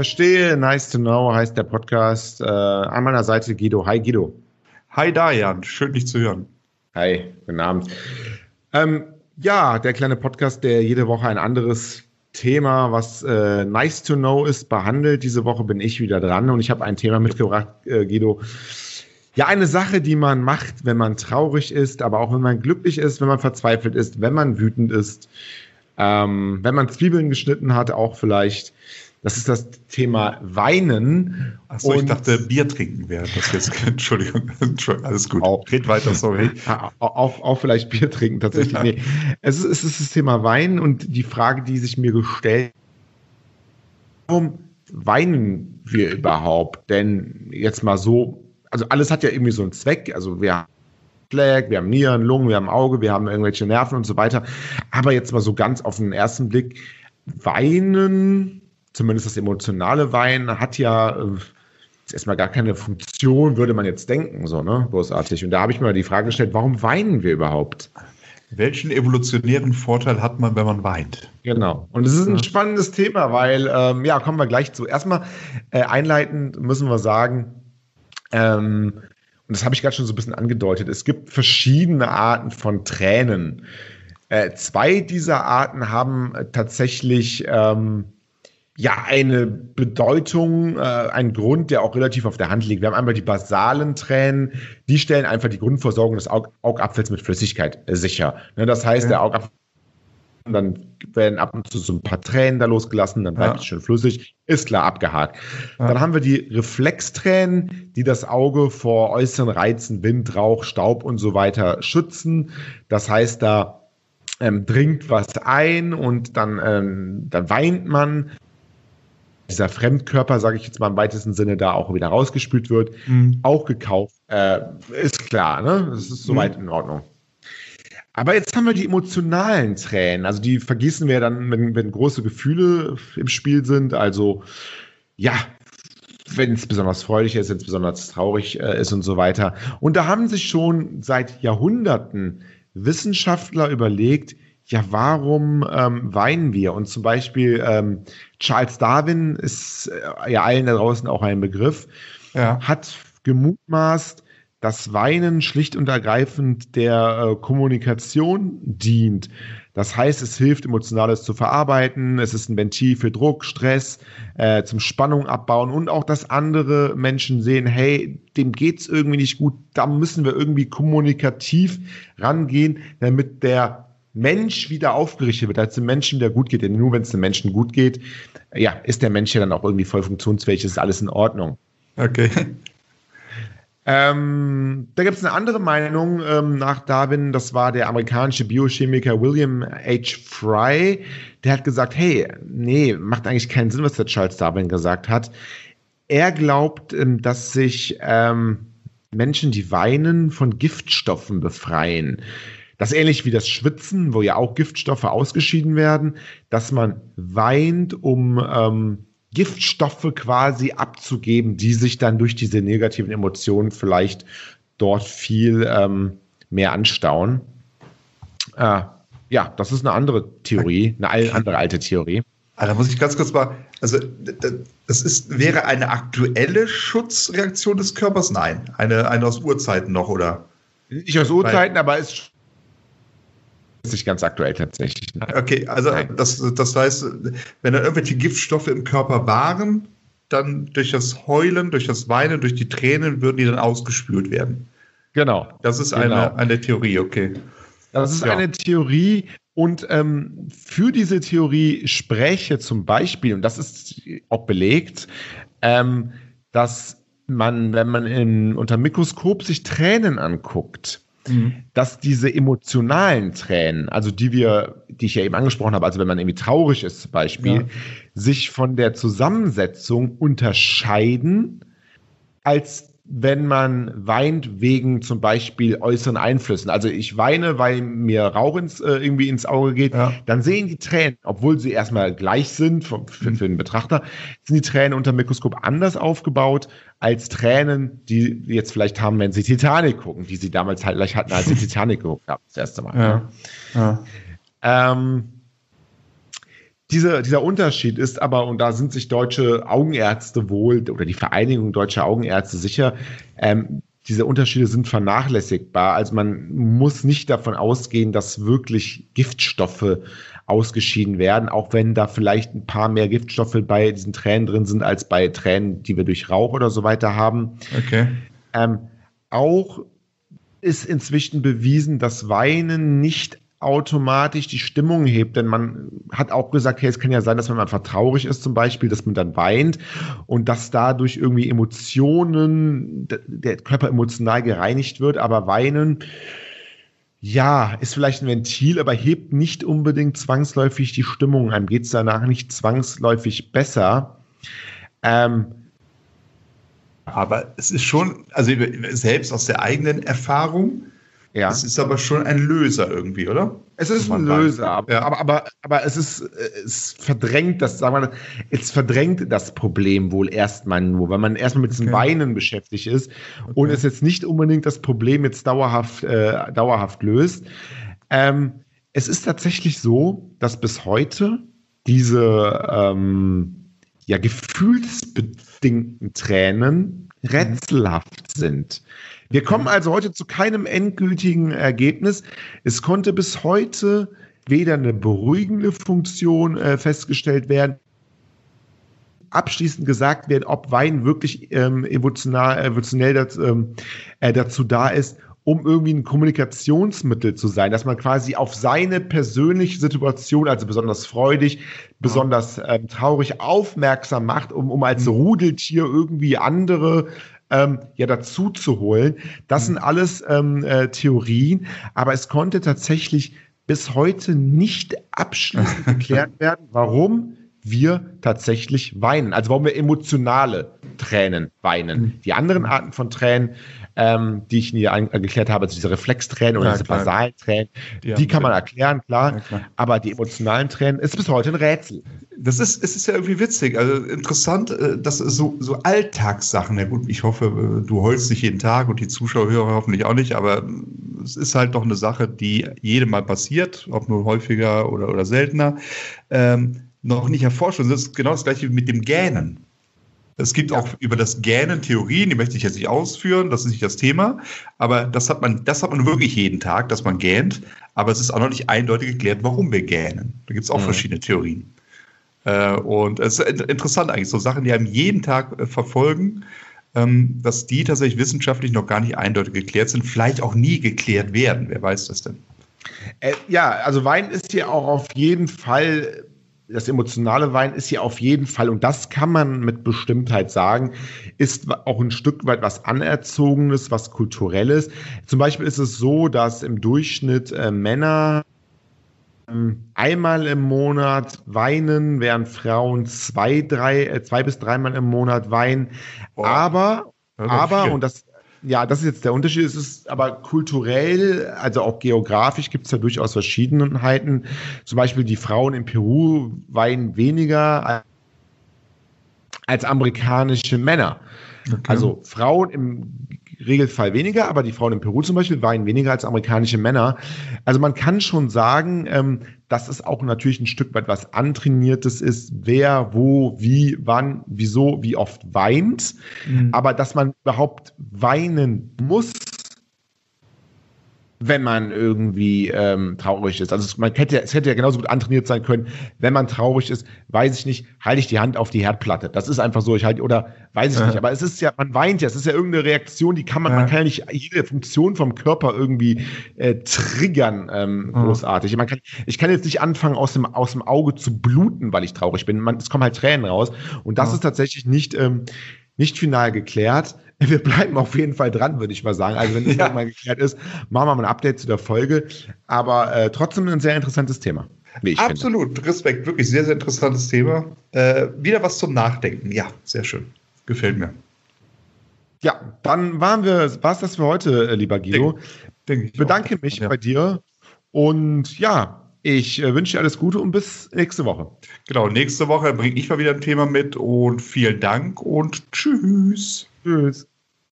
Verstehe, nice to know heißt der Podcast. Äh, an meiner Seite Guido. Hi Guido. Hi Dajan, schön dich zu hören. Hi, guten Abend. Ähm, ja, der kleine Podcast, der jede Woche ein anderes Thema, was äh, nice to know ist, behandelt. Diese Woche bin ich wieder dran und ich habe ein Thema mitgebracht, äh, Guido. Ja, eine Sache, die man macht, wenn man traurig ist, aber auch wenn man glücklich ist, wenn man verzweifelt ist, wenn man wütend ist, ähm, wenn man Zwiebeln geschnitten hat, auch vielleicht. Das ist das Thema Weinen. Achso, ich dachte, Bier trinken wäre das jetzt. Entschuldigung, Entschuldigung, alles gut. Auch, Red weiter, sorry. Auch, auch, vielleicht Bier trinken, tatsächlich. Ja. Nee. Es, ist, es ist das Thema Weinen und die Frage, die sich mir gestellt warum weinen wir überhaupt? Denn jetzt mal so, also alles hat ja irgendwie so einen Zweck. Also wir haben Flag, wir haben Nieren, Lungen, wir haben Auge, wir haben irgendwelche Nerven und so weiter. Aber jetzt mal so ganz auf den ersten Blick, Weinen, zumindest das emotionale Weinen, hat ja äh, erstmal gar keine Funktion, würde man jetzt denken, so, ne? Großartig. Und da habe ich mir die Frage gestellt, warum weinen wir überhaupt? Welchen evolutionären Vorteil hat man, wenn man weint? Genau. Und es ist ein spannendes Thema, weil, ähm, ja, kommen wir gleich zu. Erstmal äh, einleitend müssen wir sagen, ähm, und das habe ich gerade schon so ein bisschen angedeutet, es gibt verschiedene Arten von Tränen. Äh, zwei dieser Arten haben tatsächlich ähm, ja eine Bedeutung, äh, einen Grund, der auch relativ auf der Hand liegt. Wir haben einmal die basalen Tränen, die stellen einfach die Grundversorgung des Aug Augapfels mit Flüssigkeit äh, sicher. Ne, das heißt, ja. der Augapfel dann werden ab und zu so ein paar Tränen da losgelassen, dann bleibt ja. es schön flüssig, ist klar abgehakt. Ja. Dann haben wir die Reflextränen, die das Auge vor äußeren Reizen, Wind, Rauch, Staub und so weiter schützen. Das heißt, da ähm, dringt was ein und dann, ähm, dann weint man. Dieser Fremdkörper, sage ich jetzt mal im weitesten Sinne, da auch wieder rausgespült wird, mhm. auch gekauft. Äh, ist klar, ne? Das ist soweit mhm. in Ordnung. Aber jetzt haben wir die emotionalen Tränen. Also die vergießen wir dann, wenn, wenn große Gefühle im Spiel sind. Also ja, wenn es besonders freudig ist, wenn es besonders traurig äh, ist und so weiter. Und da haben sich schon seit Jahrhunderten Wissenschaftler überlegt, ja, warum ähm, weinen wir? Und zum Beispiel ähm, Charles Darwin ist äh, ja allen da draußen auch ein Begriff, ja. hat gemutmaßt, dass Weinen schlicht und ergreifend der äh, Kommunikation dient. Das heißt, es hilft, Emotionales zu verarbeiten. Es ist ein Ventil für Druck, Stress, äh, zum Spannung abbauen und auch, dass andere Menschen sehen, hey, dem geht's irgendwie nicht gut. Da müssen wir irgendwie kommunikativ rangehen, damit der Mensch wieder aufgerichtet wird, als dem Menschen wieder gut geht. Denn nur wenn es dem Menschen gut geht, ja, ist der Mensch ja dann auch irgendwie voll funktionsfähig, ist alles in Ordnung. Okay. Ähm, da gibt es eine andere Meinung ähm, nach Darwin, das war der amerikanische Biochemiker William H. Fry, der hat gesagt, hey, nee, macht eigentlich keinen Sinn, was der Charles Darwin gesagt hat. Er glaubt, ähm, dass sich ähm, Menschen, die weinen, von Giftstoffen befreien. Das ist ähnlich wie das Schwitzen, wo ja auch Giftstoffe ausgeschieden werden, dass man weint, um ähm, Giftstoffe quasi abzugeben, die sich dann durch diese negativen Emotionen vielleicht dort viel ähm, mehr anstauen. Äh, ja, das ist eine andere Theorie, eine andere alte Theorie. Also muss ich ganz kurz mal, also das ist, wäre eine aktuelle Schutzreaktion des Körpers? Nein, eine, eine aus Urzeiten noch, oder? Nicht aus Urzeiten, Weil, aber ist ist nicht ganz aktuell tatsächlich. Ne? Okay, also das, das heißt, wenn da irgendwelche Giftstoffe im Körper waren, dann durch das Heulen, durch das Weinen, durch die Tränen würden die dann ausgespült werden. Genau. Das ist genau. eine, eine Theorie, okay. Das ist ja. eine Theorie und ähm, für diese Theorie spreche zum Beispiel, und das ist auch belegt, ähm, dass man, wenn man in, unter Mikroskop sich Tränen anguckt, Mhm. dass diese emotionalen Tränen, also die wir, die ich ja eben angesprochen habe, also wenn man irgendwie traurig ist zum Beispiel, ja. sich von der Zusammensetzung unterscheiden, als wenn man weint wegen zum Beispiel äußeren Einflüssen. Also ich weine, weil mir Rauch ins, äh, irgendwie ins Auge geht, ja. dann sehen die Tränen, obwohl sie erstmal gleich sind für, für, für, den Betrachter, sind die Tränen unter dem Mikroskop anders aufgebaut als Tränen, die jetzt vielleicht haben, wenn sie Titanic gucken, die sie damals halt gleich hatten, als sie Titanic geguckt haben, das erste Mal. Ja. ja. Ähm, Diese, dieser Unterschied ist aber, und da sind sich deutsche Augenärzte wohl oder die Vereinigung deutscher Augenärzte sicher, ähm, diese Unterschiede sind vernachlässigbar. Also man muss nicht davon ausgehen, dass wirklich Giftstoffe ausgeschieden werden, auch wenn da vielleicht ein paar mehr Giftstoffe bei diesen Tränen drin sind, als bei Tränen, die wir durch Rauch oder so weiter haben. Okay. Ähm, auch ist inzwischen bewiesen, dass Weinen nicht automatisch die Stimmung hebt, denn man hat auch gesagt, hey, es kann ja sein, dass man einfach traurig ist zum Beispiel, dass man dann weint und dass dadurch irgendwie Emotionen, der Körper emotional gereinigt wird, aber weinen, ja, ist vielleicht ein Ventil, aber hebt nicht unbedingt zwangsläufig die Stimmung. Einem geht es danach nicht zwangsläufig besser. Ähm, aber es ist schon, also selbst aus der eigenen Erfahrung, ja. Es ist aber schon ein Löser irgendwie, oder? Es ist ein Löser, aber, ja. aber, aber, aber, es ist, es verdrängt das, sagen wir mal, es verdrängt das Problem wohl erstmal nur, weil man erstmal mit diesem okay. Weinen beschäftigt ist okay. und es jetzt nicht unbedingt das Problem jetzt dauerhaft, äh, dauerhaft löst. Ähm, es ist tatsächlich so, dass bis heute diese ähm, ja, gefühlsbedingten Tränen rätselhaft sind. Wir kommen also heute zu keinem endgültigen Ergebnis. Es konnte bis heute weder eine beruhigende Funktion äh, festgestellt werden, abschließend gesagt werden, ob Wein wirklich ähm, emotional, emotionell dazu, ähm, äh, dazu da ist, um irgendwie ein Kommunikationsmittel zu sein, dass man quasi auf seine persönliche Situation, also besonders freudig, besonders ähm, traurig, aufmerksam macht, um, um als mhm. Rudeltier irgendwie andere ähm, ja dazu zu holen. Das sind mhm. alles ähm, äh, Theorien, aber es konnte tatsächlich bis heute nicht abschließend geklärt werden, warum wir tatsächlich weinen. Also warum wir emotionale Tränen weinen. Mhm. Die anderen Arten von Tränen ähm, die ich nie geklärt habe, also diese Reflextränen oder ja, diese basalen Tränen, die, die kann man erklären, klar, ja, aber die emotionalen Tränen ist bis heute ein Rätsel. Das ist, es ist ja irgendwie witzig, also interessant, äh, dass so, so Alltagssachen, ja gut, ich hoffe, äh, du heulst nicht jeden Tag und die Zuschauer hoffentlich auch nicht, aber es ist halt doch eine Sache, die jedem mal passiert, ob nur häufiger oder, oder seltener, ähm, noch nicht erforscht. Und das ist genau das gleiche mit dem Gähnen. Es gibt auch über das Gähnen Theorien, die möchte ich jetzt nicht ausführen, das ist nicht das Thema. Aber das hat man, das hat man wirklich jeden Tag, dass man gähnt. Aber es ist auch noch nicht eindeutig geklärt, warum wir gähnen. Da gibt es auch mhm. verschiedene Theorien. Äh, und es ist interessant eigentlich, so Sachen, die einem jeden Tag äh, verfolgen, ähm, dass die tatsächlich wissenschaftlich noch gar nicht eindeutig geklärt sind, vielleicht auch nie geklärt werden. Wer weiß das denn? Äh, ja, also Wein ist hier auch auf jeden Fall das emotionale Wein ist ja auf jeden Fall, und das kann man mit Bestimmtheit sagen, ist auch ein Stück weit was Anerzogenes, was Kulturelles. Zum Beispiel ist es so, dass im Durchschnitt äh, Männer ähm, einmal im Monat weinen, während Frauen zwei, drei, äh, zwei bis dreimal im Monat weinen. Boah. Aber, aber, und das ja, das ist jetzt der Unterschied. Es ist aber kulturell, also auch geografisch gibt es ja durchaus Verschiedenheiten. Zum Beispiel die Frauen in Peru weinen weniger als amerikanische Männer. Okay. Also Frauen im Regelfall weniger, aber die Frauen in Peru zum Beispiel weinen weniger als amerikanische Männer. Also man kann schon sagen, ähm, dass es auch natürlich ein Stück weit was antrainiertes ist, wer, wo, wie, wann, wieso, wie oft weint. Mhm. Aber dass man überhaupt weinen muss, wenn man irgendwie ähm, traurig ist. Also man hätte, es hätte ja genauso gut antrainiert sein können, wenn man traurig ist, weiß ich nicht, halte ich die Hand auf die Herdplatte. Das ist einfach so, ich halte, oder weiß ich ja. nicht, aber es ist ja, man weint ja, es ist ja irgendeine Reaktion, die kann man, ja. man kann ja nicht jede Funktion vom Körper irgendwie äh, triggern, ähm, ja. großartig. Man kann, ich kann jetzt nicht anfangen, aus dem, aus dem Auge zu bluten, weil ich traurig bin. Man, es kommen halt Tränen raus. Und das ist tatsächlich nicht, ähm, nicht final geklärt. Wir bleiben auf jeden Fall dran, würde ich mal sagen. Also wenn das ja. mal geklärt ist, machen wir mal ein Update zu der Folge. Aber äh, trotzdem ein sehr interessantes Thema. Absolut, finde. Respekt, wirklich sehr, sehr interessantes Thema. Äh, wieder was zum Nachdenken. Ja, sehr schön. Gefällt mir. Ja, dann waren wir, war es das für heute, äh, lieber Guido. Denk, denk Bedanke auch. mich ja. bei dir und ja, ich äh, wünsche dir alles Gute und bis nächste Woche. Genau, nächste Woche bringe ich mal wieder ein Thema mit und vielen Dank und tschüss. Tschüss.